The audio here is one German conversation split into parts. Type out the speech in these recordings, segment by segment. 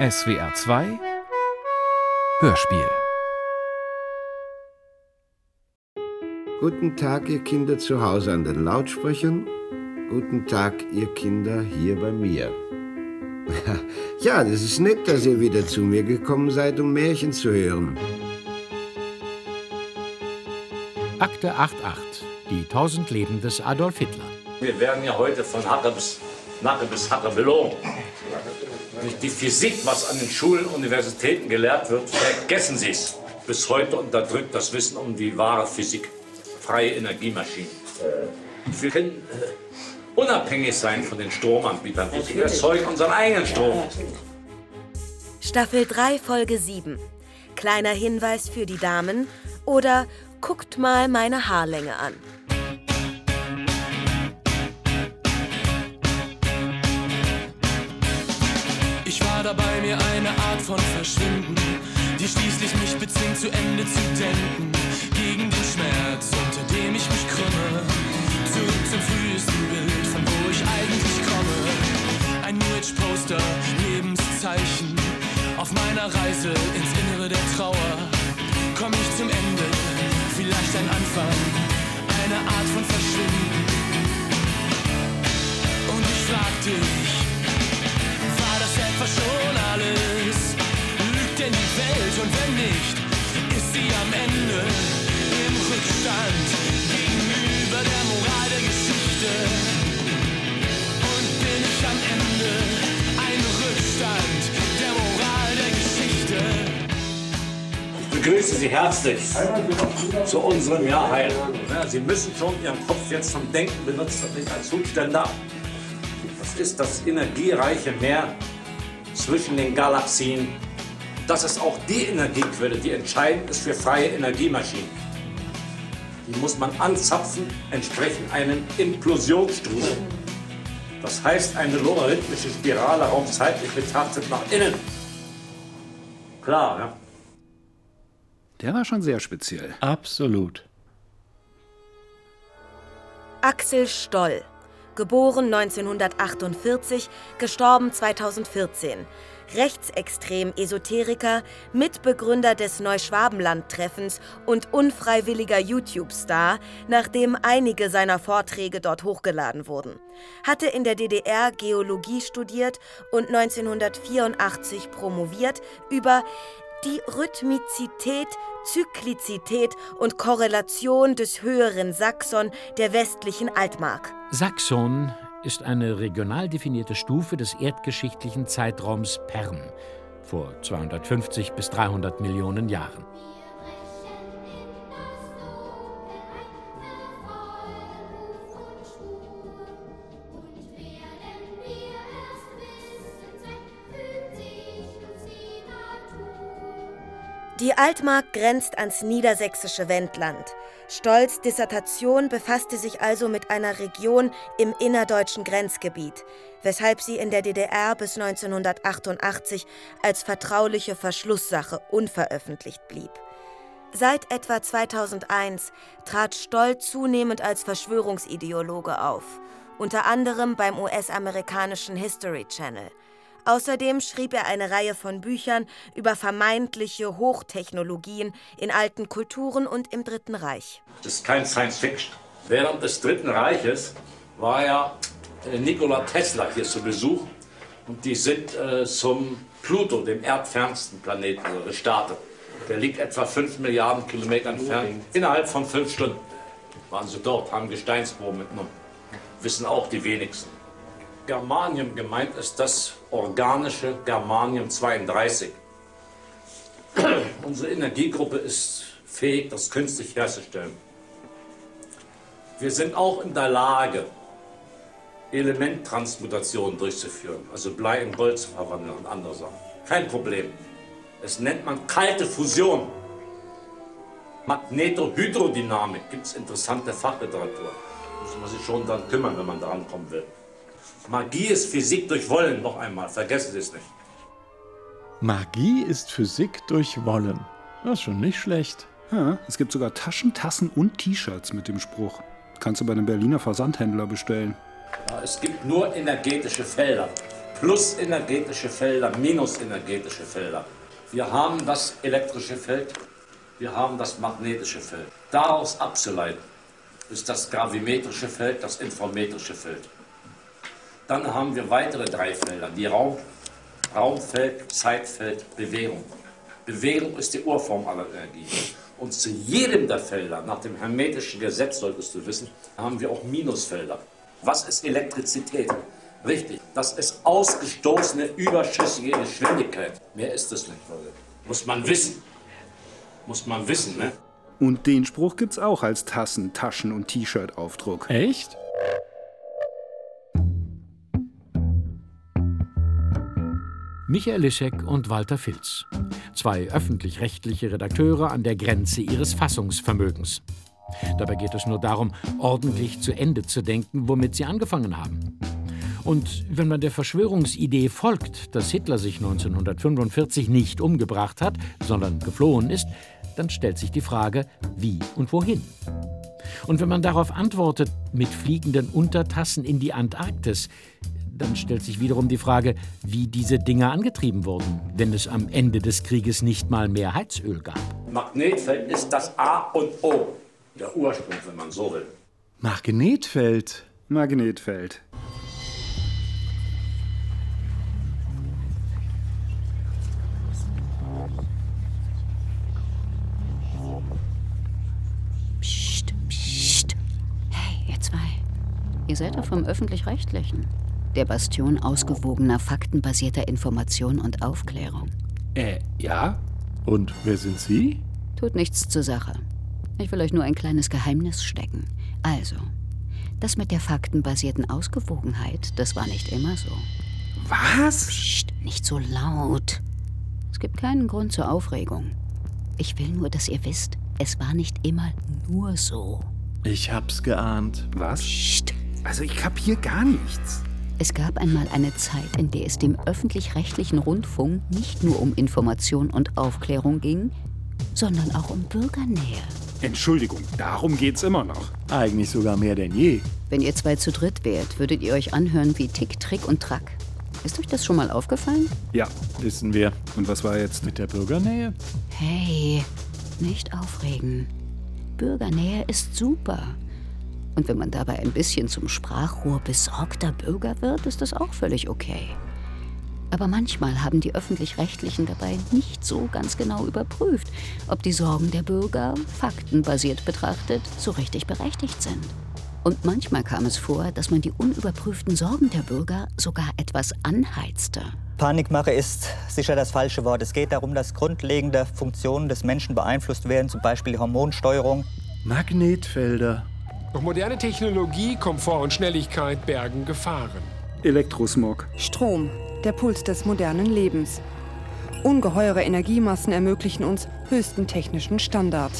SWR 2 Hörspiel Guten Tag, ihr Kinder zu Hause an den Lautsprechern. Guten Tag, ihr Kinder hier bei mir. Ja, das ist nett, dass ihr wieder zu mir gekommen seid, um Märchen zu hören. Akte 88. Die tausend Leben des Adolf Hitler. Wir werden ja heute von Hacke bis Nacke bis Hacke Die Physik, was an den Schulen und Universitäten gelehrt wird, vergessen Sie es. Bis heute unterdrückt das Wissen um die wahre Physik. Freie Energiemaschinen. Wir können äh, unabhängig sein von den Stromanbietern. Wir erzeugen unseren eigenen Strom. Staffel 3, Folge 7. Kleiner Hinweis für die Damen oder guckt mal meine Haarlänge an. Mir eine Art von Verschwinden, die schließlich mich bezwingt, zu Ende zu denken. Gegen den Schmerz, unter dem ich mich krümme. Zurück zum frühesten Bild, von wo ich eigentlich komme. Ein New Age Poster, Lebenszeichen. Auf meiner Reise ins Innere der Trauer komm ich zum Ende, Sie herzlich zu unserem Jahr Heil. Sie müssen schon Ihren Kopf jetzt zum Denken benutzen und nicht als Zuständer. Das ist das energiereiche Meer zwischen den Galaxien. Das ist auch die Energiequelle, die entscheidend ist für freie Energiemaschinen. Die muss man anzapfen, entsprechend einem Implosionsstrudel. Das heißt eine logarithmische Spirale raumzeitlich betrachtet nach innen. Klar, ja. Der war schon sehr speziell. Absolut. Axel Stoll, geboren 1948, gestorben 2014. Rechtsextrem Esoteriker, Mitbegründer des Neuschwabenland-Treffens und unfreiwilliger YouTube-Star, nachdem einige seiner Vorträge dort hochgeladen wurden. Hatte in der DDR Geologie studiert und 1984 promoviert über die Rhythmizität, Zyklizität und Korrelation des höheren Saxon der westlichen Altmark. Saxon ist eine regional definierte Stufe des erdgeschichtlichen Zeitraums Perm vor 250 bis 300 Millionen Jahren. Die Altmark grenzt ans niedersächsische Wendland. Stolz Dissertation befasste sich also mit einer Region im innerdeutschen Grenzgebiet, weshalb sie in der DDR bis 1988 als vertrauliche Verschlusssache unveröffentlicht blieb. Seit etwa 2001 trat Stoll zunehmend als Verschwörungsideologe auf, unter anderem beim US-amerikanischen History Channel. Außerdem schrieb er eine Reihe von Büchern über vermeintliche Hochtechnologien in alten Kulturen und im Dritten Reich. Das ist kein Science Fiction. Während des Dritten Reiches war ja äh, Nikola Tesla hier zu Besuch und die sind äh, zum Pluto, dem erdfernsten Planeten, also gestartet. Der liegt etwa 5 Milliarden Kilometer entfernt. Innerhalb von fünf Stunden waren sie dort, haben Gesteinsproben mitgenommen. Wissen auch die wenigsten. Germanium gemeint ist das organische Germanium 32. Unsere Energiegruppe ist fähig, das künstlich herzustellen. Wir sind auch in der Lage, Elementtransmutationen durchzuführen, also Blei in Gold zu verwandeln und andere Sachen. Kein Problem. Es nennt man kalte Fusion. Magnetohydrodynamik gibt es interessante Fachliteratur. Muss man sich schon dann kümmern, wenn man daran kommen will. Magie ist Physik durch Wollen, noch einmal, vergessen Sie es nicht. Magie ist Physik durch Wollen. Das ist schon nicht schlecht. Ja, es gibt sogar Taschen, Tassen und T-Shirts mit dem Spruch. Kannst du bei einem Berliner Versandhändler bestellen. Ja, es gibt nur energetische Felder. plusenergetische Felder, minusenergetische Felder. Wir haben das elektrische Feld, wir haben das magnetische Feld. Daraus abzuleiten ist das gravimetrische Feld, das inframetrische Feld. Dann haben wir weitere drei Felder, die Raum, Raumfeld, Zeitfeld, Bewegung. Bewegung ist die Urform aller Energie. Und zu jedem der Felder, nach dem hermetischen Gesetz solltest du wissen, haben wir auch Minusfelder. Was ist Elektrizität? Richtig, das ist ausgestoßene überschüssige Geschwindigkeit. Mehr ist es nicht, Leute. Muss man wissen. Muss man wissen, ne? Und den Spruch gibt's auch als Tassen-, Taschen- und T-Shirt-Aufdruck. Echt? Michael Lischek und Walter Filz. Zwei öffentlich-rechtliche Redakteure an der Grenze ihres Fassungsvermögens. Dabei geht es nur darum, ordentlich zu Ende zu denken, womit sie angefangen haben. Und wenn man der Verschwörungsidee folgt, dass Hitler sich 1945 nicht umgebracht hat, sondern geflohen ist, dann stellt sich die Frage, wie und wohin. Und wenn man darauf antwortet, mit fliegenden Untertassen in die Antarktis, dann stellt sich wiederum die Frage, wie diese Dinger angetrieben wurden, wenn es am Ende des Krieges nicht mal mehr Heizöl gab. Magnetfeld ist das A und O. Der Ursprung, wenn man so will. Magnetfeld. Magnetfeld. Psst, psst. Hey, ihr zwei. Ihr seid doch vom Öffentlich-Rechtlichen. Der Bastion ausgewogener, faktenbasierter Information und Aufklärung. Äh, ja? Und wer sind Sie? Tut nichts zur Sache. Ich will euch nur ein kleines Geheimnis stecken. Also, das mit der faktenbasierten Ausgewogenheit, das war nicht immer so. Was? Psst, nicht so laut. Es gibt keinen Grund zur Aufregung. Ich will nur, dass ihr wisst, es war nicht immer nur so. Ich hab's geahnt. Was? Psst. Also ich kapier gar nichts. Es gab einmal eine Zeit, in der es dem öffentlich-rechtlichen Rundfunk nicht nur um Information und Aufklärung ging, sondern auch um Bürgernähe. Entschuldigung, darum geht's immer noch. Eigentlich sogar mehr denn je. Wenn ihr zwei zu dritt wärt, würdet ihr euch anhören wie Tick, Trick und Track. Ist euch das schon mal aufgefallen? Ja, Wissen wir. und was war jetzt? Mit der Bürgernähe? Hey, nicht aufregen. Bürgernähe ist super. Und wenn man dabei ein bisschen zum Sprachrohr besorgter Bürger wird, ist das auch völlig okay. Aber manchmal haben die öffentlich-rechtlichen dabei nicht so ganz genau überprüft, ob die Sorgen der Bürger, faktenbasiert betrachtet, so richtig berechtigt sind. Und manchmal kam es vor, dass man die unüberprüften Sorgen der Bürger sogar etwas anheizte. Panikmache ist sicher das falsche Wort. Es geht darum, dass grundlegende Funktionen des Menschen beeinflusst werden, zum Beispiel die Hormonsteuerung. Magnetfelder. Doch moderne Technologie, Komfort und Schnelligkeit bergen Gefahren. Elektrosmog. Strom, der Puls des modernen Lebens. Ungeheure Energiemassen ermöglichen uns höchsten technischen Standard.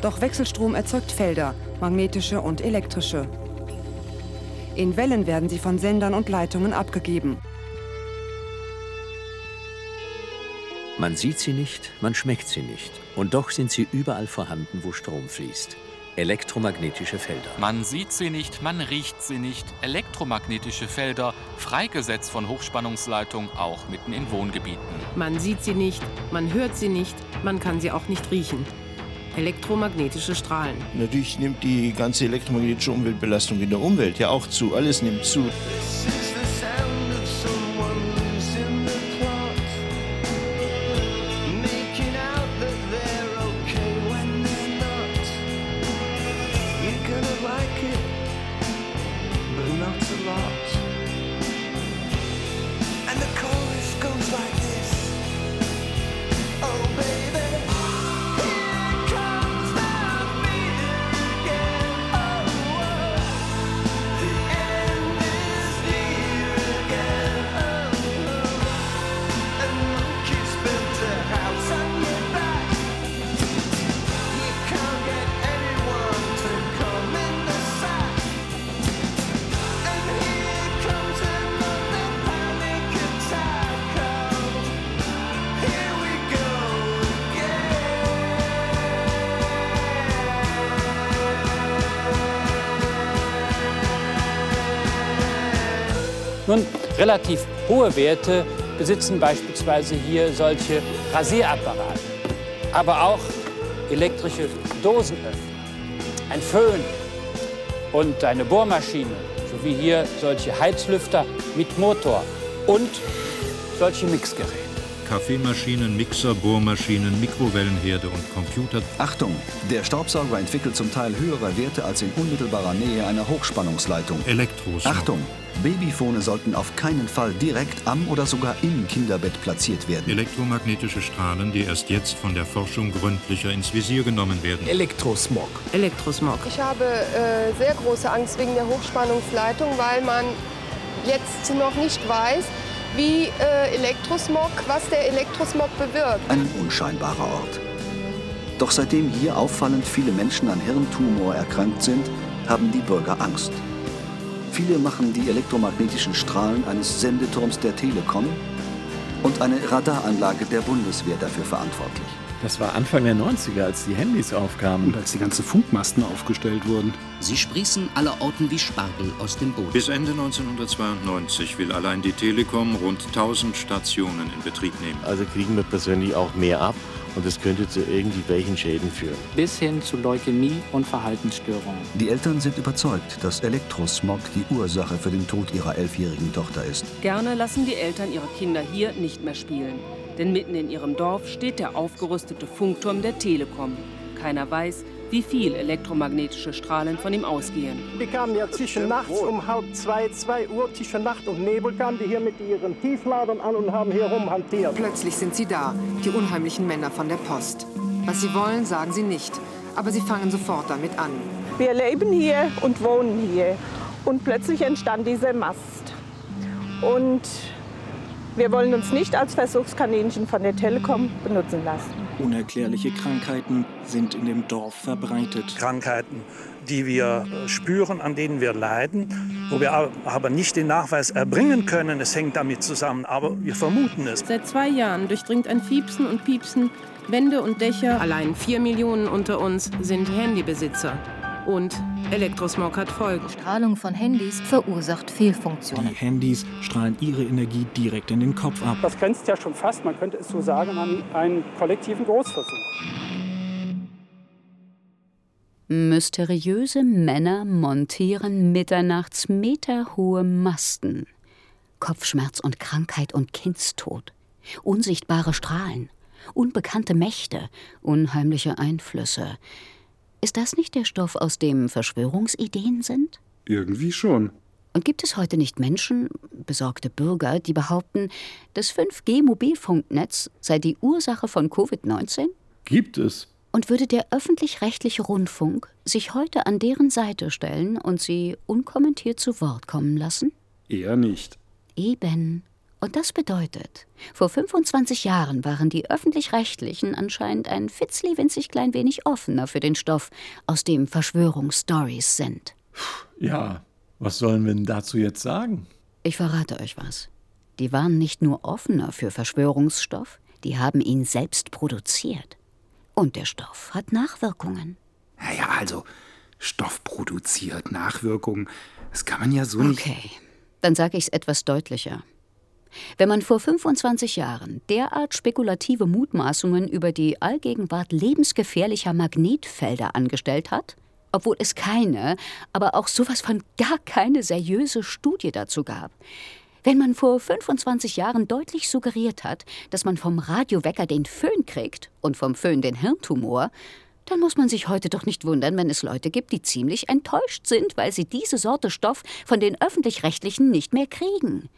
Doch Wechselstrom erzeugt Felder, magnetische und elektrische. In Wellen werden sie von Sendern und Leitungen abgegeben. Man sieht sie nicht, man schmeckt sie nicht. Und doch sind sie überall vorhanden, wo Strom fließt. Elektromagnetische Felder. Man sieht sie nicht, man riecht sie nicht. Elektromagnetische Felder, freigesetzt von Hochspannungsleitung, auch mitten in Wohngebieten. Man sieht sie nicht, man hört sie nicht, man kann sie auch nicht riechen. Elektromagnetische Strahlen. Natürlich nimmt die ganze elektromagnetische Umweltbelastung in der Umwelt ja auch zu. Alles nimmt zu. Relativ hohe Werte besitzen beispielsweise hier solche Rasierapparate, aber auch elektrische Dosenöffner, ein Föhn und eine Bohrmaschine, sowie hier solche Heizlüfter mit Motor und solche Mixgeräte. Kaffeemaschinen, Mixer, Bohrmaschinen, Mikrowellenherde und Computer. Achtung, der Staubsauger entwickelt zum Teil höhere Werte als in unmittelbarer Nähe einer Hochspannungsleitung. Elektros. Achtung, Babyfone sollten auf keinen Fall direkt am oder sogar im Kinderbett platziert werden. Elektromagnetische Strahlen, die erst jetzt von der Forschung gründlicher ins Visier genommen werden. Elektrosmog. Elektrosmog. Ich habe äh, sehr große Angst wegen der Hochspannungsleitung, weil man jetzt noch nicht weiß, wie äh, Elektrosmog, was der Elektrosmog bewirkt. Ein unscheinbarer Ort. Doch seitdem hier auffallend viele Menschen an Hirntumor erkrankt sind, haben die Bürger Angst. Viele machen die elektromagnetischen Strahlen eines Sendeturms der Telekom und eine Radaranlage der Bundeswehr dafür verantwortlich. Das war Anfang der 90er, als die Handys aufkamen. Und als die ganzen Funkmasten aufgestellt wurden. Sie sprießen allerorten wie Spargel aus dem Boden. Bis Ende 1992 will allein die Telekom rund 1000 Stationen in Betrieb nehmen. Also kriegen wir persönlich auch mehr ab und das könnte zu irgendwelchen Schäden führen. Bis hin zu Leukämie und Verhaltensstörungen. Die Eltern sind überzeugt, dass Elektrosmog die Ursache für den Tod ihrer elfjährigen Tochter ist. Gerne lassen die Eltern ihre Kinder hier nicht mehr spielen. Denn mitten in ihrem Dorf steht der aufgerüstete Funkturm der Telekom. Keiner weiß, wie viel elektromagnetische Strahlen von ihm ausgehen. Die kamen ja zwischen nachts um halb zwei, zwei Uhr, zwischen Nacht und Nebel kamen die hier mit ihren Tiefladern an und haben hier rumhantiert. Plötzlich sind sie da, die unheimlichen Männer von der Post. Was sie wollen, sagen sie nicht. Aber sie fangen sofort damit an. Wir leben hier und wohnen hier. Und plötzlich entstand dieser Mast. Und wir wollen uns nicht als Versuchskaninchen von der Telekom benutzen lassen. Unerklärliche Krankheiten sind in dem Dorf verbreitet. Krankheiten, die wir spüren, an denen wir leiden, wo wir aber nicht den Nachweis erbringen können, es hängt damit zusammen, aber wir vermuten es. Seit zwei Jahren durchdringt ein Fiepsen und Piepsen Wände und Dächer. Allein vier Millionen unter uns sind Handybesitzer. Und Elektrosmog hat Folgen. Strahlung von Handys verursacht Fehlfunktionen. Die Handys strahlen ihre Energie direkt in den Kopf ab. Das grenzt ja schon fast, man könnte es so sagen, an einen kollektiven Großversuch. Mysteriöse Männer montieren mitternachts meterhohe Masten. Kopfschmerz und Krankheit und Kindstod. Unsichtbare Strahlen. Unbekannte Mächte. Unheimliche Einflüsse. Ist das nicht der Stoff, aus dem Verschwörungsideen sind? Irgendwie schon. Und gibt es heute nicht Menschen, besorgte Bürger, die behaupten, das 5G-Mobilfunknetz sei die Ursache von Covid-19? Gibt es. Und würde der öffentlich-rechtliche Rundfunk sich heute an deren Seite stellen und sie unkommentiert zu Wort kommen lassen? Eher nicht. Eben. Und das bedeutet, vor 25 Jahren waren die öffentlich-rechtlichen anscheinend ein fitzli-winzig klein wenig offener für den Stoff, aus dem Verschwörungsstories sind. Ja, was sollen wir denn dazu jetzt sagen? Ich verrate euch was. Die waren nicht nur offener für Verschwörungsstoff, die haben ihn selbst produziert. Und der Stoff hat Nachwirkungen. Naja, also Stoff produziert, Nachwirkungen, das kann man ja so nicht. Okay, dann sage ich es etwas deutlicher. Wenn man vor 25 Jahren derart spekulative Mutmaßungen über die Allgegenwart lebensgefährlicher Magnetfelder angestellt hat, obwohl es keine, aber auch sowas von gar keine seriöse Studie dazu gab, wenn man vor 25 Jahren deutlich suggeriert hat, dass man vom Radiowecker den Föhn kriegt und vom Föhn den Hirntumor, dann muss man sich heute doch nicht wundern, wenn es Leute gibt, die ziemlich enttäuscht sind, weil sie diese Sorte Stoff von den öffentlich-rechtlichen nicht mehr kriegen.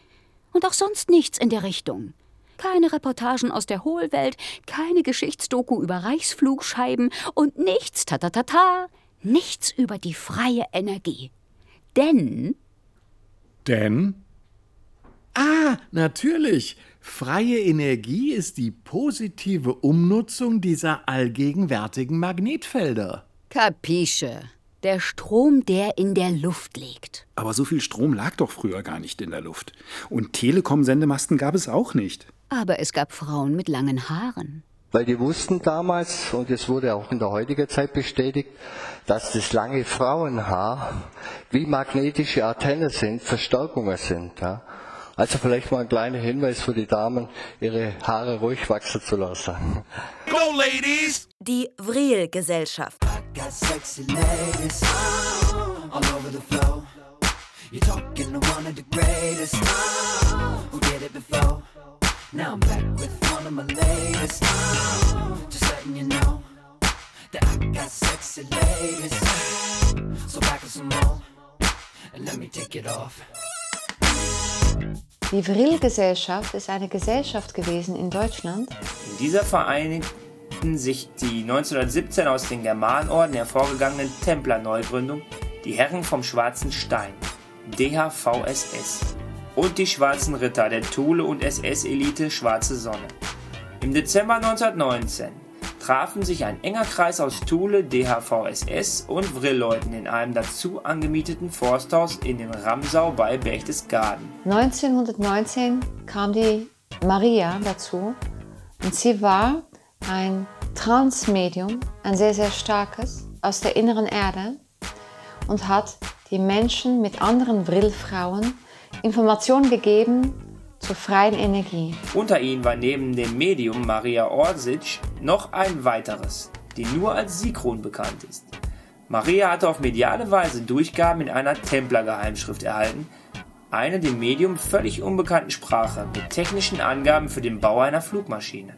Und auch sonst nichts in der Richtung. Keine Reportagen aus der Hohlwelt, keine Geschichtsdoku über Reichsflugscheiben und nichts, ta ta ta ta, nichts über die freie Energie. Denn. Denn? Ah, natürlich. Freie Energie ist die positive Umnutzung dieser allgegenwärtigen Magnetfelder. Capisce. Der Strom, der in der Luft liegt. Aber so viel Strom lag doch früher gar nicht in der Luft. Und Telekom-Sendemasten gab es auch nicht. Aber es gab Frauen mit langen Haaren. Weil die wussten damals, und es wurde auch in der heutigen Zeit bestätigt, dass das lange Frauenhaar wie magnetische Antennen sind, Verstärkungen sind. Ja? Also vielleicht mal ein kleiner Hinweis für die Damen, ihre Haare ruhig wachsen zu lassen. Go, Ladies! Die Vril-Gesellschaft. You're talking to one of the greatest who did it before. Now I'm back with one of my latest. Just letting you know that I got sexy ladies. So back with some more and let me take it off. Die Vril-Gesellschaft ist eine Gesellschaft gewesen in Deutschland. In dieser vereinigten sich die 1917 aus den Germanorden hervorgegangenen Templer-Neugründung, die Herren vom Schwarzen Stein, DHVSS, und die Schwarzen Ritter der Thule- und SS-Elite Schwarze Sonne. Im Dezember 1919 trafen sich ein enger Kreis aus Thule, DHVSS und Vrilleuten in einem dazu angemieteten Forsthaus in den Ramsau bei Berchtesgaden. 1919 kam die Maria dazu und sie war ein Transmedium, ein sehr, sehr starkes, aus der inneren Erde und hat die Menschen mit anderen Vrillfrauen Informationen gegeben zur freien Energie. Unter ihnen war neben dem Medium Maria Orsic noch ein weiteres, die nur als Sikron bekannt ist. Maria hatte auf mediale Weise Durchgaben in einer Templergeheimschrift erhalten, eine dem Medium völlig unbekannten Sprache mit technischen Angaben für den Bau einer Flugmaschine.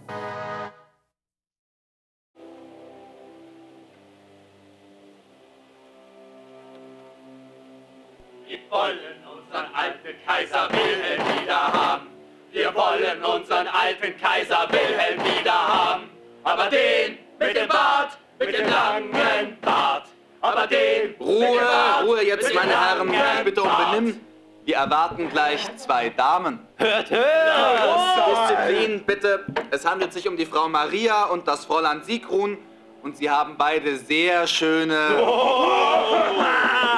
Benimm. Wir erwarten gleich zwei Damen. Hört, hört! Disziplin, bitte. Es handelt sich um die Frau Maria und das Fräulein Sigrun. Und sie haben beide sehr schöne,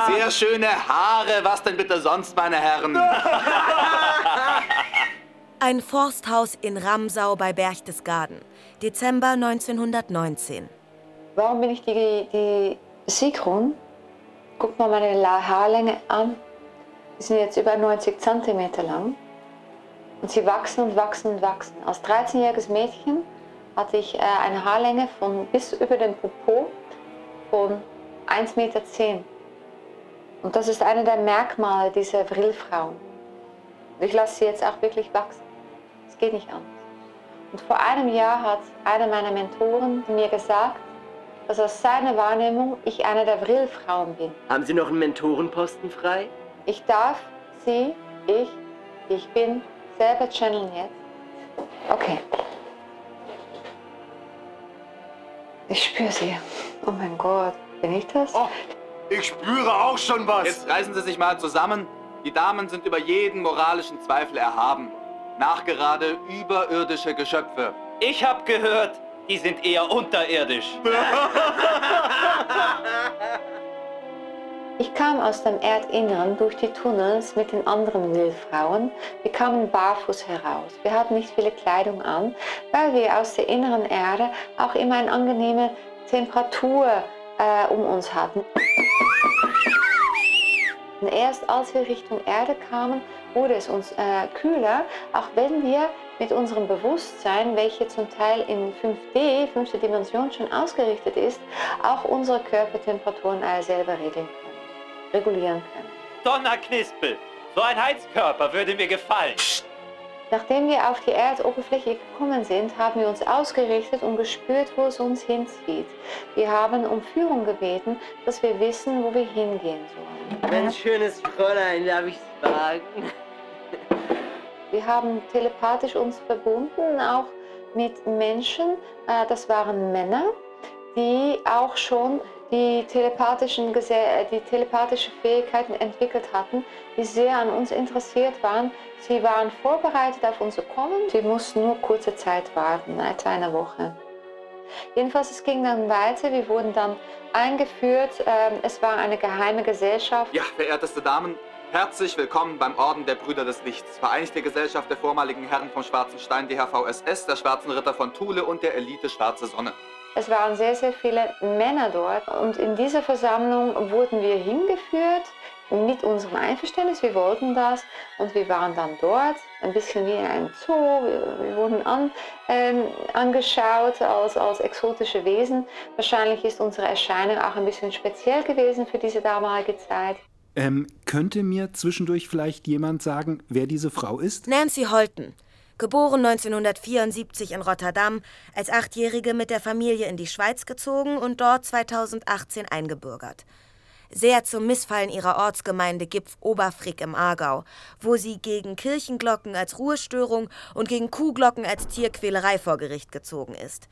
sehr schöne Haare. Was denn bitte sonst, meine Herren? Ein Forsthaus in Ramsau bei Berchtesgaden. Dezember 1919. Warum bin ich die, die Sigrun? Guck mal meine Haarlänge an. Die sind jetzt über 90 cm lang. Und sie wachsen und wachsen und wachsen. Als 13-jähriges Mädchen hatte ich äh, eine Haarlänge von bis über den Popo von 1,10 Meter. Und das ist eine der Merkmale dieser Vrillfrauen. Ich lasse sie jetzt auch wirklich wachsen. Es geht nicht anders. Und vor einem Jahr hat einer meiner Mentoren mir gesagt, dass aus seiner Wahrnehmung ich eine der Vrillfrauen bin. Haben Sie noch einen Mentorenposten frei? Ich darf sie, ich, ich bin, selber channeln jetzt. Okay. Ich spüre sie. Oh mein Gott, bin ich das? ich spüre auch schon was. Jetzt reißen Sie sich mal zusammen. Die Damen sind über jeden moralischen Zweifel erhaben. Nachgerade überirdische Geschöpfe. Ich hab gehört, die sind eher unterirdisch. Ich kam aus dem Erdinneren durch die Tunnels mit den anderen Wildfrauen. Wir kamen barfuß heraus. Wir hatten nicht viele Kleidung an, weil wir aus der inneren Erde auch immer eine angenehme Temperatur äh, um uns hatten. Und erst als wir Richtung Erde kamen, wurde es uns äh, kühler, auch wenn wir mit unserem Bewusstsein, welche zum Teil in 5D, fünfte Dimension schon ausgerichtet ist, auch unsere Körpertemperaturen selber regeln können, regulieren können. Donnerknispel, so ein Heizkörper würde mir gefallen. Nachdem wir auf die Erdoberfläche gekommen sind, haben wir uns ausgerichtet und gespürt, wo es uns hinzieht. Wir haben um Führung gebeten, dass wir wissen, wo wir hingehen sollen. Mein schönes Fräulein, darf ich Sie fragen? Wir haben telepathisch uns verbunden, auch mit Menschen, äh, das waren Männer, die auch schon die, telepathischen, äh, die telepathische Fähigkeiten entwickelt hatten, die sehr an uns interessiert waren. Sie waren vorbereitet auf unser Kommen. Sie mussten nur kurze Zeit warten, etwa eine Woche. Jedenfalls, es ging dann weiter. Wir wurden dann eingeführt. Ähm, Es war eine geheime Gesellschaft. Ja, verehrteste Damen, herzlich willkommen beim Orden der Brüder des Lichts, Vereinigte Gesellschaft der vormaligen Herren vom Schwarzen Stein DHVSS, der Schwarzen Ritter von Thule und der Elite Schwarze Sonne. Es waren sehr, sehr viele Männer dort und in dieser Versammlung wurden wir hingeführt mit unserem Einverständnis. Wir wollten das und wir waren dann dort, ein bisschen wie in einem Zoo. Wir, wir wurden an, ähm, angeschaut als, als exotische Wesen. Wahrscheinlich ist unsere Erscheinung auch ein bisschen speziell gewesen für diese damalige Zeit. Ähm, könnte mir zwischendurch vielleicht jemand sagen, wer diese Frau ist? Nancy Holten. Geboren 1974 in Rotterdam, als Achtjährige mit der Familie in die Schweiz gezogen und dort 2018 eingebürgert. Sehr zum Missfallen ihrer Ortsgemeinde Gipf Oberfrick im Aargau, wo sie gegen Kirchenglocken als Ruhestörung und gegen Kuhglocken als Tierquälerei vor Gericht gezogen ist.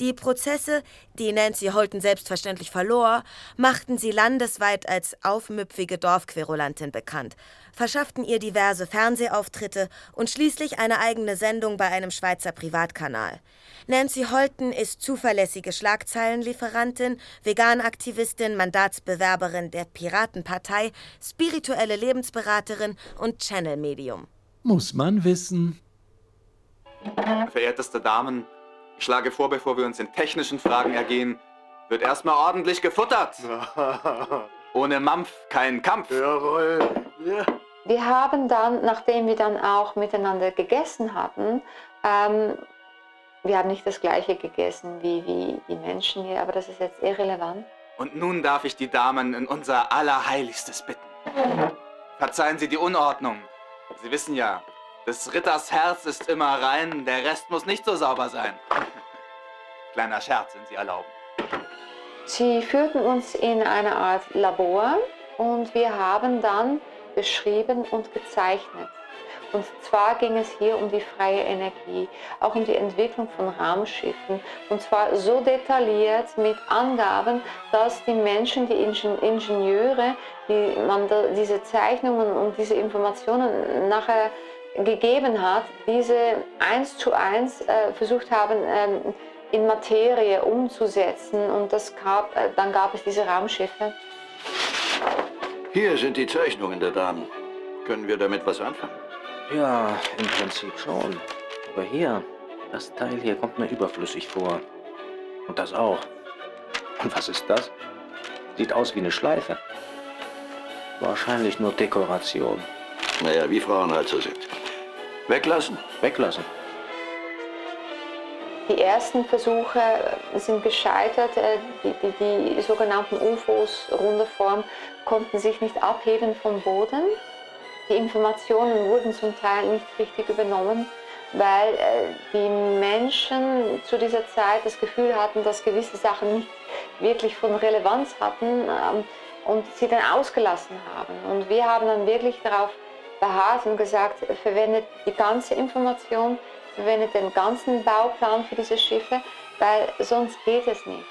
Die Prozesse, die Nancy Holten selbstverständlich verlor, machten sie landesweit als aufmüpfige Dorfquerulantin bekannt, verschafften ihr diverse Fernsehauftritte und schließlich eine eigene Sendung bei einem Schweizer Privatkanal. Nancy Holten ist zuverlässige Schlagzeilenlieferantin, Veganaktivistin, Mandatsbewerberin der Piratenpartei, spirituelle Lebensberaterin und Channelmedium. Muss man wissen. Verehrteste Damen, ich schlage vor, bevor wir uns in technischen Fragen ergehen, wird erstmal ordentlich gefuttert. Ohne Mampf kein Kampf. Jawohl. Ja. Wir haben dann, nachdem wir dann auch miteinander gegessen hatten, ähm, wir haben nicht das gleiche gegessen wie, wie die Menschen hier, aber das ist jetzt irrelevant. Und nun darf ich die Damen in unser Allerheiligstes bitten. Verzeihen Sie die Unordnung. Sie wissen ja, des Ritters Herz ist immer rein, der Rest muss nicht so sauber sein. Kleiner Scherz, wenn Sie erlauben. Sie führten uns in eine Art Labor und wir haben dann beschrieben und gezeichnet. Und zwar ging es hier um die freie Energie, auch um die Entwicklung von Raumschiffen. Und zwar so detailliert mit Angaben, dass die Menschen, die Ingenieure, die man diese Zeichnungen und diese Informationen nachher gegeben hat, diese eins zu eins äh, versucht haben, ähm, in Materie umzusetzen. Und das gab, äh, dann gab es diese Raumschiffe. Hier sind die Zeichnungen der Damen. Können wir damit was anfangen? Ja, im Prinzip schon. Aber hier, das Teil hier kommt mir überflüssig vor. Und das auch. Und was ist das? Sieht aus wie eine Schleife. Wahrscheinlich nur Dekoration. Naja, wie Frauen halt so sind. Weglassen? Weglassen. Die ersten Versuche sind gescheitert. Äh, Die, die, die sogenannten UFOs, runde Form, konnten sich nicht abheben vom Boden. Die Informationen wurden zum Teil nicht richtig übernommen, weil äh, die Menschen zu dieser Zeit das Gefühl hatten, dass gewisse Sachen nicht wirklich von Relevanz hatten ähm, und sie dann ausgelassen haben. Und wir haben dann wirklich darauf beharrt und gesagt, verwendet die ganze Information, verwendet den ganzen Bauplan für diese Schiffe, weil sonst geht es nicht.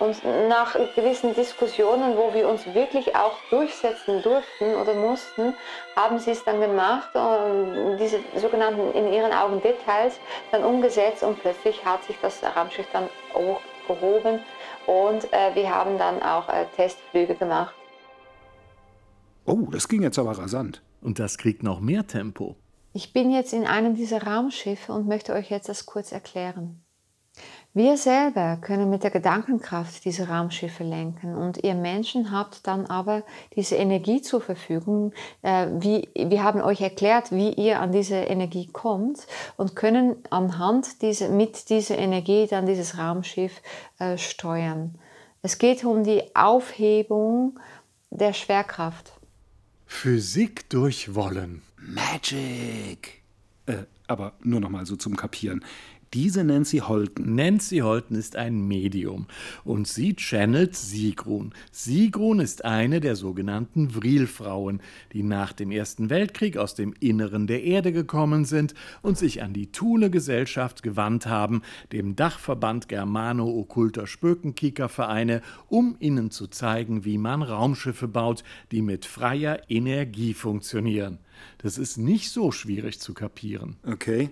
Und nach gewissen Diskussionen, wo wir uns wirklich auch durchsetzen durften oder mussten, haben sie es dann gemacht und diese sogenannten in ihren Augen Details dann umgesetzt und plötzlich hat sich das Raumschiff dann hochgehoben und äh, wir haben dann auch äh, Testflüge gemacht. Oh, das ging jetzt aber rasant. Und das kriegt noch mehr Tempo. Ich bin jetzt in einem dieser Raumschiffe und möchte euch jetzt das kurz erklären. Wir selber können mit der Gedankenkraft diese Raumschiffe lenken und ihr Menschen habt dann aber diese Energie zur Verfügung. Äh, wie, wir haben euch erklärt, wie ihr an diese Energie kommt und können anhand dieser, mit dieser Energie dann dieses Raumschiff äh, steuern. Es geht um die Aufhebung der Schwerkraft. Physik durch Wollen. Magic. Äh, aber nur noch mal so zum Kapieren. Diese Nancy Holten. Nancy Holten ist ein Medium und sie channelt Sigrun. Sigrun ist eine der sogenannten Vril-Frauen, die nach dem Ersten Weltkrieg aus dem Inneren der Erde gekommen sind und sich an die Thule-Gesellschaft gewandt haben, dem Dachverband Germano-Okkulter Spökenkieker-Vereine, um ihnen zu zeigen, wie man Raumschiffe baut, die mit freier Energie funktionieren. Das ist nicht so schwierig zu kapieren. Okay.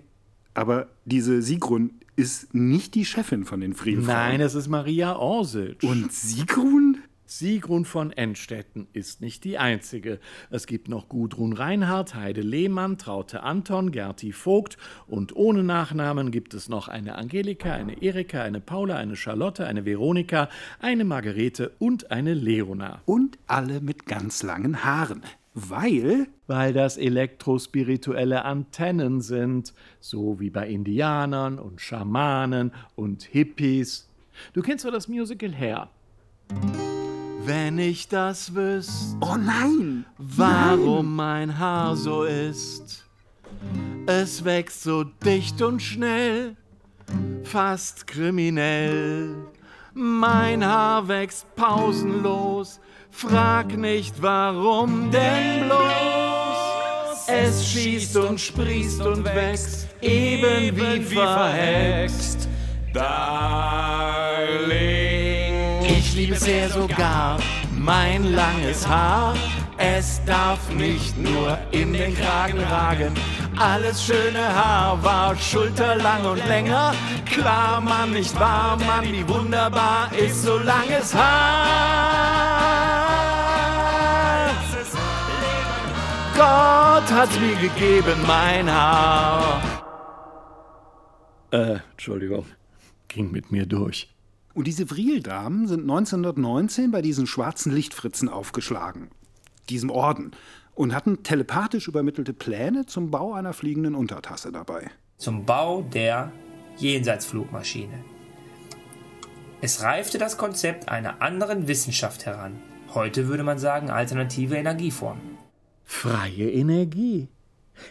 Aber diese Sigrun ist nicht die Chefin von den Friedfrauen. Nein, es ist Maria Orsic. Und Sigrun? Sigrun von Enstetten ist nicht die einzige. Es gibt noch Gudrun Reinhardt, Heide Lehmann, Traute Anton, Gerti Vogt und ohne Nachnamen gibt es noch eine Angelika, eine Erika, eine Paula, eine Charlotte, eine Veronika, eine Margarete und eine Leona. Und alle mit ganz langen Haaren. Weil? Weil das elektrospirituelle Antennen sind, so wie bei Indianern und Schamanen und Hippies. Du kennst doch das Musical Hair. Wenn ich das wüsste. Oh nein! Warum mein Haar so ist. Es wächst so dicht und schnell, fast kriminell. Mein Haar wächst pausenlos, frag nicht warum denn bloß. Es schießt und sprießt und wächst, eben wie verhext. Darling, ich liebe sehr sogar mein langes Haar. Es darf nicht nur in den Kragen ragen. Alles schöne Haar war schulterlang und länger. Klar, Mann, nicht wahr, Mann, wie wunderbar ist so langes Haar. Gott hat mir gegeben mein Haar. Äh, Entschuldigung, ging mit mir durch. Und diese Vril-Damen sind 1919 bei diesen schwarzen Lichtfritzen aufgeschlagen, diesem Orden, und hatten telepathisch übermittelte Pläne zum Bau einer fliegenden Untertasse dabei. Zum Bau der Jenseitsflugmaschine. Es reifte das Konzept einer anderen Wissenschaft heran. Heute würde man sagen alternative Energieformen. Freie Energie.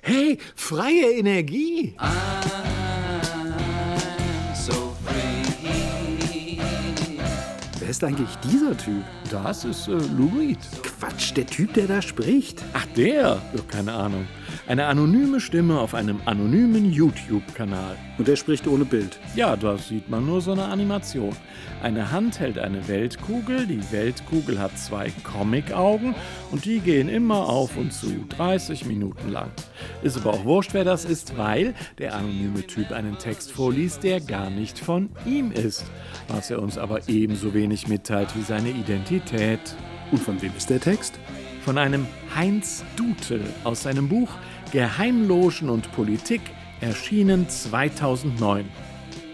Hey, freie Energie! Wer ist eigentlich dieser Typ? Das ist äh, Lou Reed. Quatsch, der Typ, der da spricht. Ach, der? Ja, keine Ahnung. Eine anonyme Stimme auf einem anonymen YouTube-Kanal. Und er spricht ohne Bild. Ja, da sieht man nur so eine Animation. Eine Hand hält eine Weltkugel, die Weltkugel hat zwei Comic-Augen und die gehen immer auf und zu, 30 Minuten lang. Ist aber auch wurscht, wer das ist, weil der anonyme Typ einen Text vorliest, der gar nicht von ihm ist. Was er uns aber ebenso wenig mitteilt wie seine Identität. Und von wem ist der Text? Von einem Heinz Dutel aus seinem Buch Geheimlogen und Politik, erschienen 2009.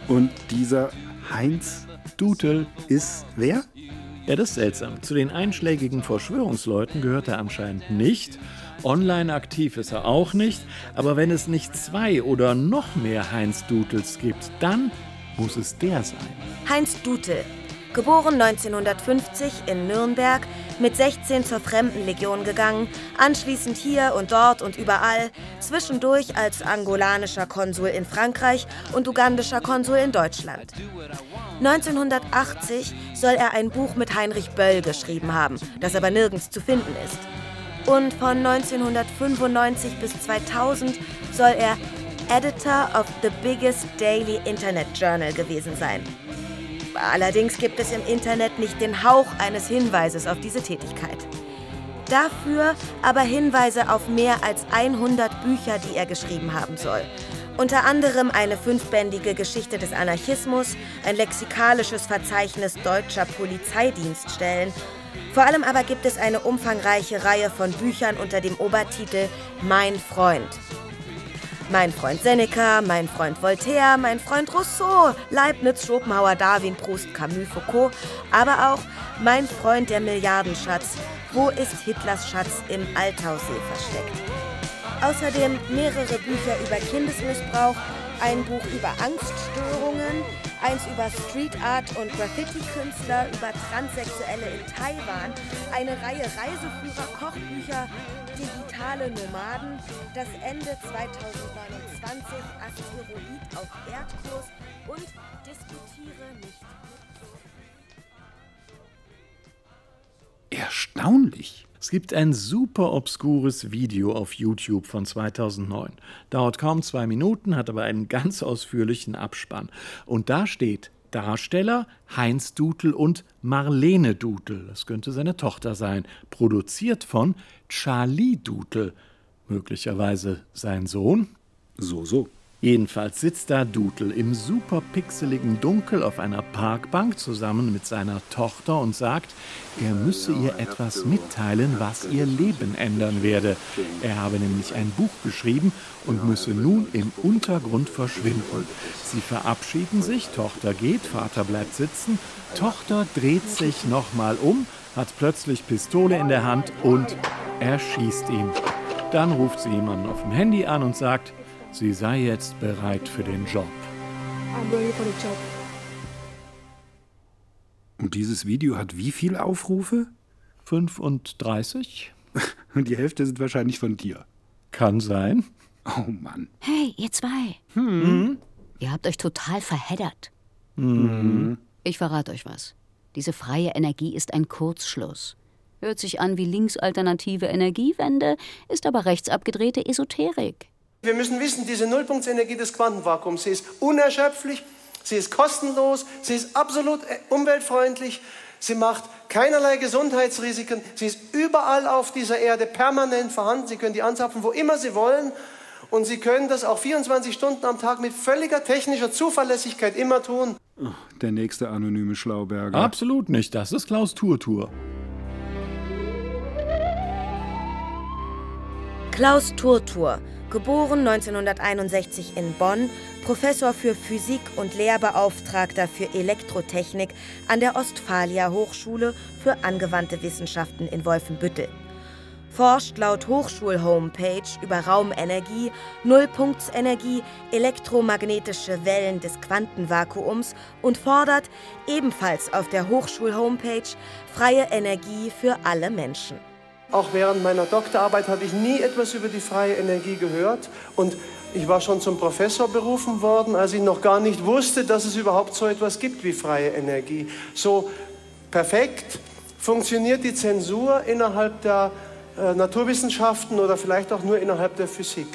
Und dieser Heinz Dutel ist wer? Ja, das ist seltsam. Zu den einschlägigen Verschwörungsleuten gehört er anscheinend nicht. Online aktiv ist er auch nicht. Aber wenn es nicht zwei oder noch mehr Heinz Dutels gibt, dann muss es der sein. Heinz Dutel, geboren 1950 in Nürnberg, mit 16 zur Fremdenlegion gegangen, anschließend hier und dort und überall, zwischendurch als angolanischer Konsul in Frankreich und ugandischer Konsul in Deutschland. 1980 soll er ein Buch mit Heinrich Böll geschrieben haben, das aber nirgends zu finden ist. Und von 1995 bis 2000 soll er Editor of the biggest daily Internet Journal gewesen sein. Allerdings gibt es im Internet nicht den Hauch eines Hinweises auf diese Tätigkeit. Dafür aber Hinweise auf mehr als 100 Bücher, die er geschrieben haben soll. Unter anderem eine fünfbändige Geschichte des Anarchismus, ein lexikalisches Verzeichnis deutscher Polizeidienststellen. Vor allem aber gibt es eine umfangreiche Reihe von Büchern unter dem Obertitel Mein Freund. Mein Freund Seneca, mein Freund Voltaire, mein Freund Rousseau, Leibniz, Schopenhauer, Darwin, Proust, Camus, Foucault, aber auch Mein Freund der Milliardenschatz. Wo ist Hitlers Schatz im Altaussee versteckt? Außerdem mehrere Bücher über Kindesmissbrauch, ein Buch über Angststörungen, eins über Street Art und Graffiti-Künstler, über Transsexuelle in Taiwan, eine Reihe Reiseführer, Kochbücher, digitale Nomaden, das Ende 2029, Asteroid auf Erdkurs und diskutiere nicht. Erstaunlich. Es gibt ein super obskures Video auf YouTube von 2009. Dauert kaum zwei Minuten, hat aber einen ganz ausführlichen Abspann. Und da steht Darsteller Heinz Dutel und Marlene Dutel, das könnte seine Tochter sein, produziert von Charlie Dutel, möglicherweise sein Sohn. So, so. Jedenfalls sitzt da Dudel im super pixeligen Dunkel auf einer Parkbank zusammen mit seiner Tochter und sagt, er müsse ihr etwas mitteilen, was ihr Leben ändern werde. Er habe nämlich ein Buch geschrieben und müsse nun im Untergrund verschwinden. Sie verabschieden sich, Tochter geht, Vater bleibt sitzen, Tochter dreht sich nochmal um, hat plötzlich Pistole in der Hand und erschießt ihn. Dann ruft sie jemanden auf dem Handy an und sagt, Sie sei jetzt bereit für den Job. Und dieses Video hat wie viele Aufrufe? 35. Und die Hälfte sind wahrscheinlich von dir. Kann sein. Oh Mann. Hey, ihr zwei. Hm. Ihr habt euch total verheddert. Mhm. Ich verrate euch was. Diese freie Energie ist ein Kurzschluss. Hört sich an wie linksalternative Energiewende, ist aber rechtsabgedrehte Esoterik. Wir müssen wissen, diese Nullpunktsenergie des Quantenvakuums, sie ist unerschöpflich, sie ist kostenlos, sie ist absolut äh, umweltfreundlich, sie macht keinerlei Gesundheitsrisiken, sie ist überall auf dieser Erde permanent vorhanden, Sie können die anzapfen, wo immer Sie wollen und Sie können das auch 24 Stunden am Tag mit völliger technischer Zuverlässigkeit immer tun. Der nächste anonyme Schlauberger. Absolut nicht, das ist Klaus Turtur. Klaus Turtur, geboren 1961 in Bonn, Professor für Physik und Lehrbeauftragter für Elektrotechnik an der Ostfalia Hochschule für angewandte Wissenschaften in Wolfenbüttel. Forscht laut Hochschul-Homepage über Raumenergie, Nullpunktsenergie, elektromagnetische Wellen des Quantenvakuums und fordert ebenfalls auf der Hochschul-Homepage freie Energie für alle Menschen. Auch während meiner Doktorarbeit habe ich nie etwas über die freie Energie gehört. Und ich war schon zum Professor berufen worden, als ich noch gar nicht wusste, dass es überhaupt so etwas gibt wie freie Energie. So perfekt funktioniert die Zensur innerhalb der äh, Naturwissenschaften oder vielleicht auch nur innerhalb der Physik.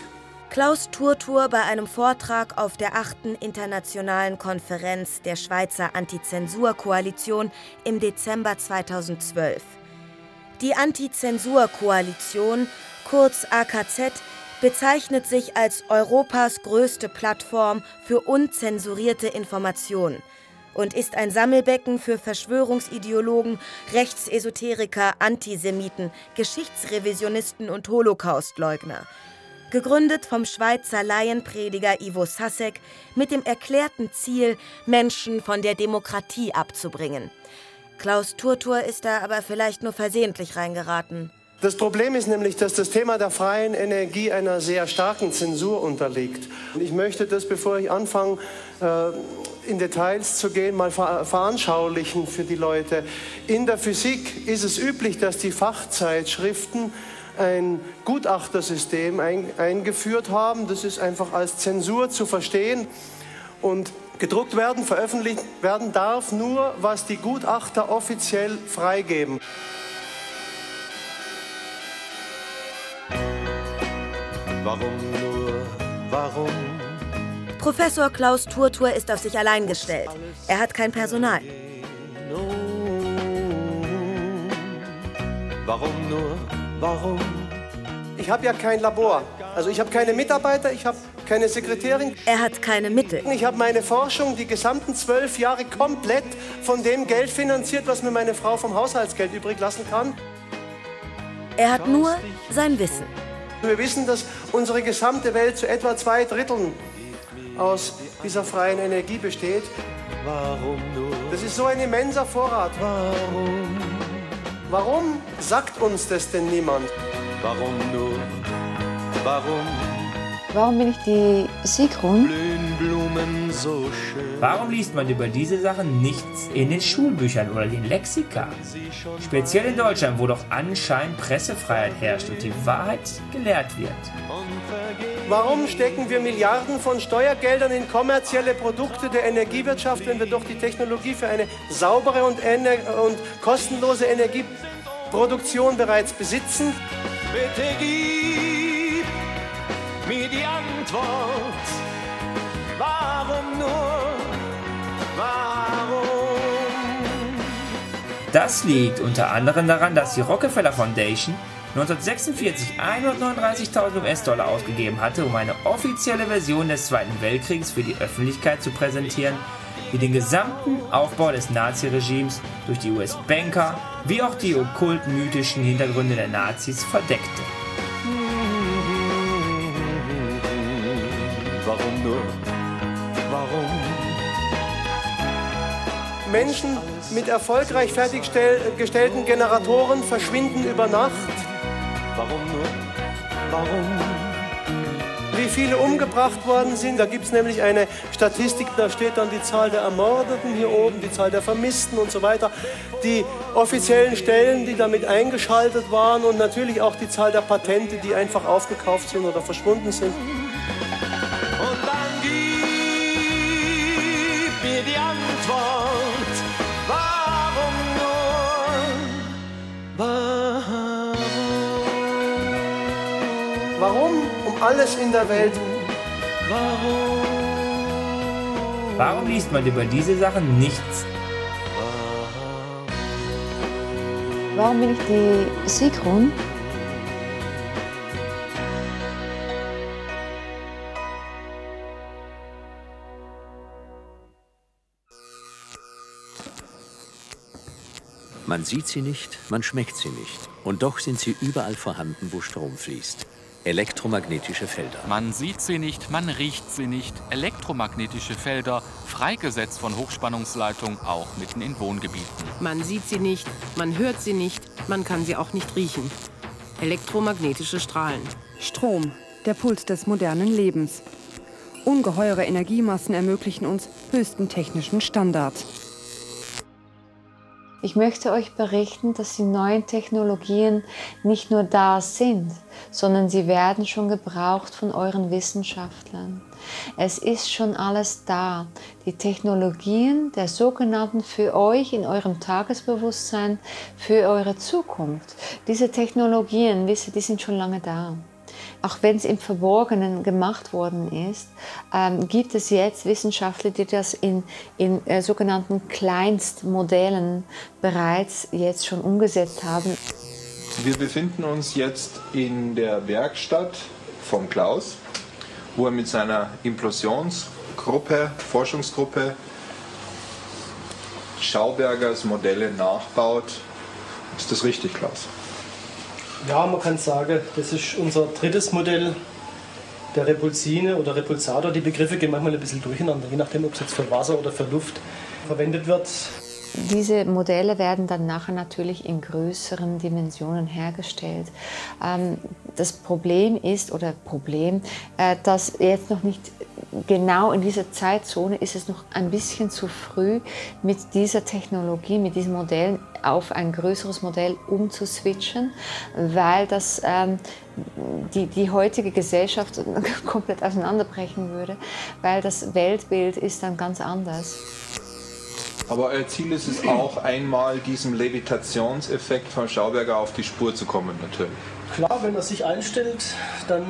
Klaus Turtur bei einem Vortrag auf der achten internationalen Konferenz der Schweizer Antizensur-Koalition im Dezember 2012. Die Antizensur-Koalition, kurz AKZ, bezeichnet sich als Europas größte Plattform für unzensurierte Information und ist ein Sammelbecken für Verschwörungsideologen, Rechtsesoteriker, Antisemiten, Geschichtsrevisionisten und Holocaustleugner. Gegründet vom Schweizer Laienprediger Ivo Sasek mit dem erklärten Ziel, Menschen von der Demokratie abzubringen. Klaus Turtur ist da aber vielleicht nur versehentlich reingeraten. Das Problem ist nämlich, dass das Thema der freien Energie einer sehr starken Zensur unterliegt. Ich möchte das, bevor ich anfange, äh, in Details zu gehen, mal veranschaulichen für die Leute. In der Physik ist es üblich, dass die Fachzeitschriften ein Gutachtersystem eingeführt haben. Das ist einfach als Zensur zu verstehen. Und gedruckt werden, veröffentlicht werden darf nur, was die Gutachter offiziell freigeben. Warum nur, warum? Professor Klaus Turtur ist auf sich allein gestellt. Er hat kein Personal. Warum nur, warum? Ich habe ja kein Labor. Also ich habe keine Mitarbeiter, ich habe keine Sekretärin. Er hat keine Mittel. Ich habe meine Forschung die gesamten zwölf Jahre komplett von dem Geld finanziert, was mir meine Frau vom Haushaltsgeld übrig lassen kann. Er hat nur sein Wissen. Wir wissen, dass unsere gesamte Welt zu etwa zwei Dritteln aus dieser freien Energie besteht. Warum nur? Das ist so ein immenser Vorrat. Warum? Warum sagt uns das denn niemand? Warum nur? Warum? Warum bin ich die Sigrun? Blühen Blumen so schön. Warum liest man über diese Sachen nichts in den Schulbüchern oder den Lexika? Speziell in Deutschland, wo doch anscheinend Pressefreiheit herrscht und die Wahrheit gelehrt wird. Warum stecken wir Milliarden von Steuergeldern in kommerzielle Produkte der Energiewirtschaft, wenn wir doch die Technologie für eine saubere und, und kostenlose Energieproduktion bereits besitzen? Bitte gib Antwort. Warum nur? Warum? Das liegt unter anderem daran, dass die Rockefeller Foundation 1946 139.000 US-Dollar ausgegeben hatte, um eine offizielle Version des Zweiten Weltkriegs für die Öffentlichkeit zu präsentieren, die den gesamten Aufbau des Naziregimes durch die US-Banker wie auch die okkult-mythischen Hintergründe der Nazis verdeckte. Menschen mit erfolgreich fertiggestellten Generatoren verschwinden über Nacht. Warum nur? Warum? Wie viele umgebracht worden sind, da gibt es nämlich eine Statistik, da steht dann die Zahl der Ermordeten hier oben, die Zahl der Vermissten und so weiter, die offiziellen Stellen, die damit eingeschaltet waren und natürlich auch die Zahl der Patente, die einfach aufgekauft sind oder verschwunden sind. Warum? Warum? Um alles in der Welt. Warum? Warum liest man über diese Sachen nichts? Warum bin ich die Sigrun? Man sieht sie nicht, man schmeckt sie nicht. Und doch sind sie überall vorhanden, wo Strom fließt. Elektromagnetische Felder. Man sieht sie nicht, man riecht sie nicht. Elektromagnetische Felder, freigesetzt von Hochspannungsleitungen, auch mitten in Wohngebieten. Man sieht sie nicht, man hört sie nicht, man kann sie auch nicht riechen. Elektromagnetische Strahlen. Strom, der Puls des modernen Lebens. Ungeheure Energiemassen ermöglichen uns höchsten technischen Standard. Ich möchte euch berichten, dass die neuen Technologien nicht nur da sind, sondern sie werden schon gebraucht von euren Wissenschaftlern. Es ist schon alles da. Die Technologien der sogenannten für euch in eurem Tagesbewusstsein, für eure Zukunft. Diese Technologien, wisst ihr, die sind schon lange da. Auch wenn es im Verborgenen gemacht worden ist, ähm, gibt es jetzt Wissenschaftler, die das in, in äh, sogenannten Kleinstmodellen bereits jetzt schon umgesetzt haben. Wir befinden uns jetzt in der Werkstatt von Klaus, wo er mit seiner Implosionsgruppe, Forschungsgruppe Schaubergers Modelle nachbaut. Ist das richtig, Klaus? Ja, man kann sagen, das ist unser drittes Modell der Repulsine oder Repulsator. Die Begriffe gehen manchmal ein bisschen durcheinander, je nachdem, ob es jetzt für Wasser oder für Luft verwendet wird. Diese Modelle werden dann nachher natürlich in größeren Dimensionen hergestellt. Ähm, das Problem ist, oder Problem, äh, dass jetzt noch nicht genau in dieser Zeitzone ist es noch ein bisschen zu früh, mit dieser Technologie, mit diesen Modellen auf ein größeres Modell umzuswitchen, weil das ähm, die, die heutige Gesellschaft komplett auseinanderbrechen würde, weil das Weltbild ist dann ganz anders. Aber euer Ziel ist es auch, einmal diesem Levitationseffekt von Schauberger auf die Spur zu kommen, natürlich. Klar, wenn er sich einstellt, dann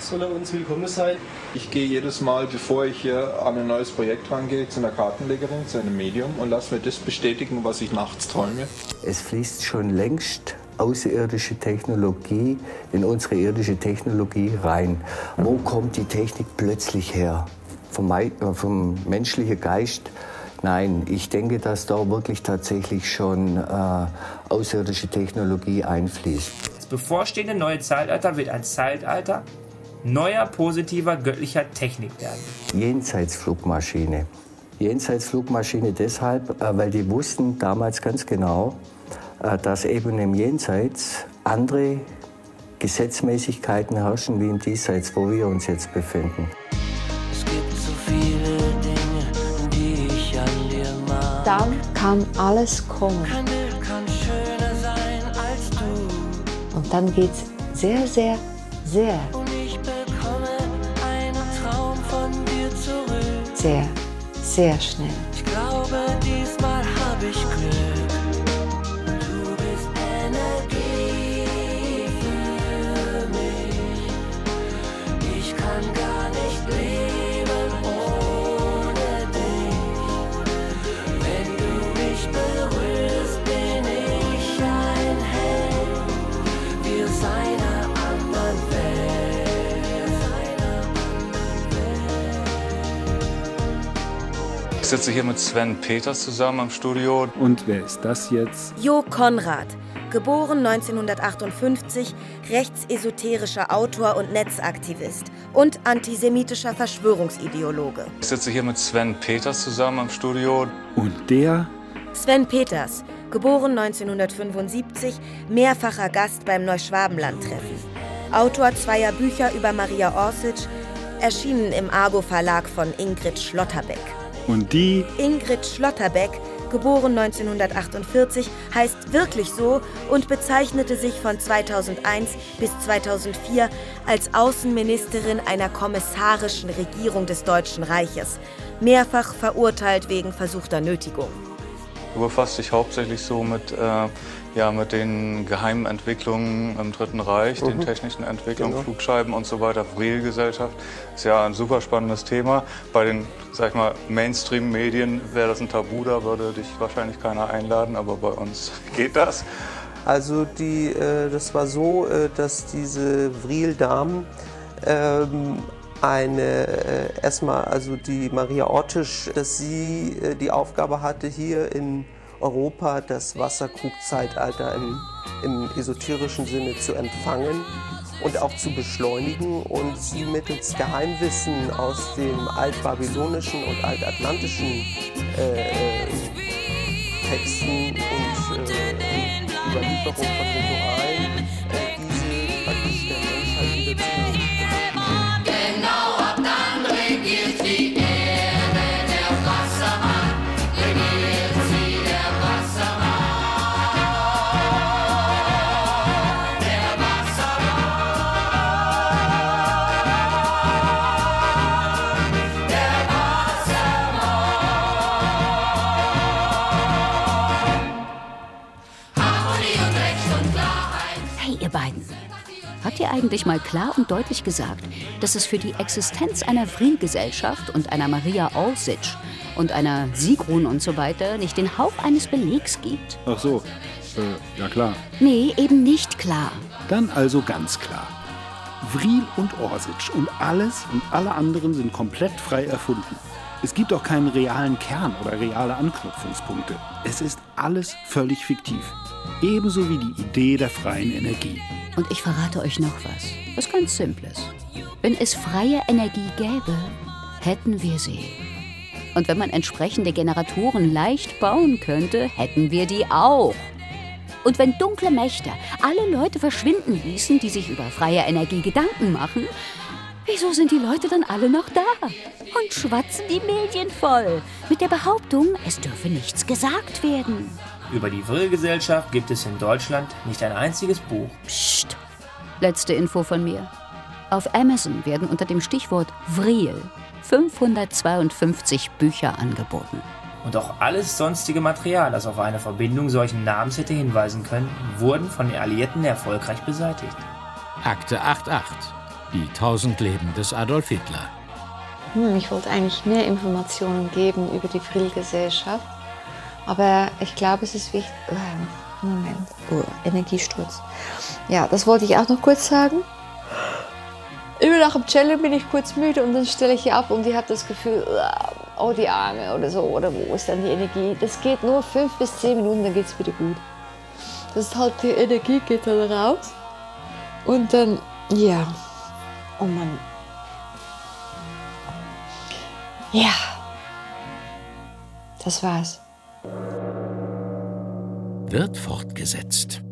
soll er uns willkommen sein. Ich gehe jedes Mal, bevor ich hier an ein neues Projekt rangehe, zu einer Kartenlegerin, zu einem Medium und lasse mir das bestätigen, was ich nachts träume. Es fließt schon längst außerirdische Technologie in unsere irdische Technologie rein. Wo kommt die Technik plötzlich her? Vom, äh, vom menschlichen Geist? Nein, ich denke, dass da wirklich tatsächlich schon äh, außerirdische Technologie einfließt. Das bevorstehende neue Zeitalter wird ein Zeitalter neuer, positiver, göttlicher Technik werden. Jenseitsflugmaschine. Jenseitsflugmaschine deshalb, äh, weil die wussten damals ganz genau, äh, dass eben im Jenseits andere Gesetzmäßigkeiten herrschen wie im Diesseits, wo wir uns jetzt befinden. Dann kann alles kommen. Und dann geht es sehr, sehr, sehr, Und ich bekomme einen Traum von dir zurück. sehr, sehr schnell. Ich glaube, diesmal hab ich Glück. Ich sitze hier mit Sven Peters zusammen im Studio. Und wer ist das jetzt? Jo Konrad, geboren 1958, rechtsesoterischer Autor und Netzaktivist und antisemitischer Verschwörungsideologe. Ich sitze hier mit Sven Peters zusammen im Studio. Und der? Sven Peters, geboren 1975, mehrfacher Gast beim Neuschwabenland-Treffen. Autor zweier Bücher über Maria Orsic, erschienen im Argo Verlag von Ingrid Schlotterbeck. Und die? Ingrid Schlotterbeck, geboren 1948, heißt wirklich so und bezeichnete sich von 2001 bis 2004 als Außenministerin einer kommissarischen Regierung des Deutschen Reiches, mehrfach verurteilt wegen versuchter Nötigung. Du befasst dich hauptsächlich so mit, äh, ja, mit den geheimen Entwicklungen im Dritten Reich, mhm. den technischen Entwicklungen, genau. Flugscheiben und so weiter, Vril-Gesellschaft. Ist ja ein super spannendes Thema. Bei den, sag ich mal, Mainstream-Medien wäre das ein Tabu, da würde dich wahrscheinlich keiner einladen, aber bei uns geht das. Also die, äh, das war so, äh, dass diese Vril-Damen ähm, eine äh, erstmal also die Maria Ortisch, dass sie äh, die Aufgabe hatte hier in Europa das Wasserkrugzeitalter im, im esoterischen Sinne zu empfangen und auch zu beschleunigen und sie mittels Geheimwissen aus dem altbabylonischen und altatlantischen äh, äh Texten und äh, Überlieferung von Ritualen Eigentlich mal klar und deutlich gesagt, dass es für die Existenz einer Vril-Gesellschaft und einer Maria Orsic und einer Sigrun und so weiter nicht den Hauch eines Belegs gibt? Ach so, äh, ja klar. Nee, eben nicht klar. Dann also ganz klar. Vril und Orsic und alles und alle anderen sind komplett frei erfunden. Es gibt auch keinen realen Kern oder reale Anknüpfungspunkte. Es ist alles völlig fiktiv. Ebenso wie die Idee der freien Energie. Und ich verrate euch noch was. Was ganz Simples. Wenn es freie Energie gäbe, hätten wir sie. Und wenn man entsprechende Generatoren leicht bauen könnte, hätten wir die auch. Und wenn dunkle Mächte alle Leute verschwinden ließen, die sich über freie Energie Gedanken machen, wieso sind die Leute dann alle noch da? Und schwatzen die Medien voll mit der Behauptung, es dürfe nichts gesagt werden. Über die Vril-Gesellschaft gibt es in Deutschland nicht ein einziges Buch. Psst. Letzte Info von mir. Auf Amazon werden unter dem Stichwort Vril 552 Bücher angeboten. Und auch alles sonstige Material, das auf eine Verbindung solchen Namens hätte hinweisen können, wurden von den Alliierten erfolgreich beseitigt. Akte 88. Die tausend Leben des Adolf Hitler. Hm, ich wollte eigentlich mehr Informationen geben über die Vril-Gesellschaft. Aber ich glaube, es ist wichtig. Äh, Moment. Oh, Energiesturz. Ja, das wollte ich auch noch kurz sagen. Immer nach dem Cello bin ich kurz müde und dann stelle ich hier ab und ich habe das Gefühl, oh die Arme oder so, oder wo ist dann die Energie? Das geht nur fünf bis zehn Minuten, dann geht es wieder gut. Das ist halt, die Energie geht dann raus. Und dann, ja, oh Mann. Ja, das war's. Wird fortgesetzt.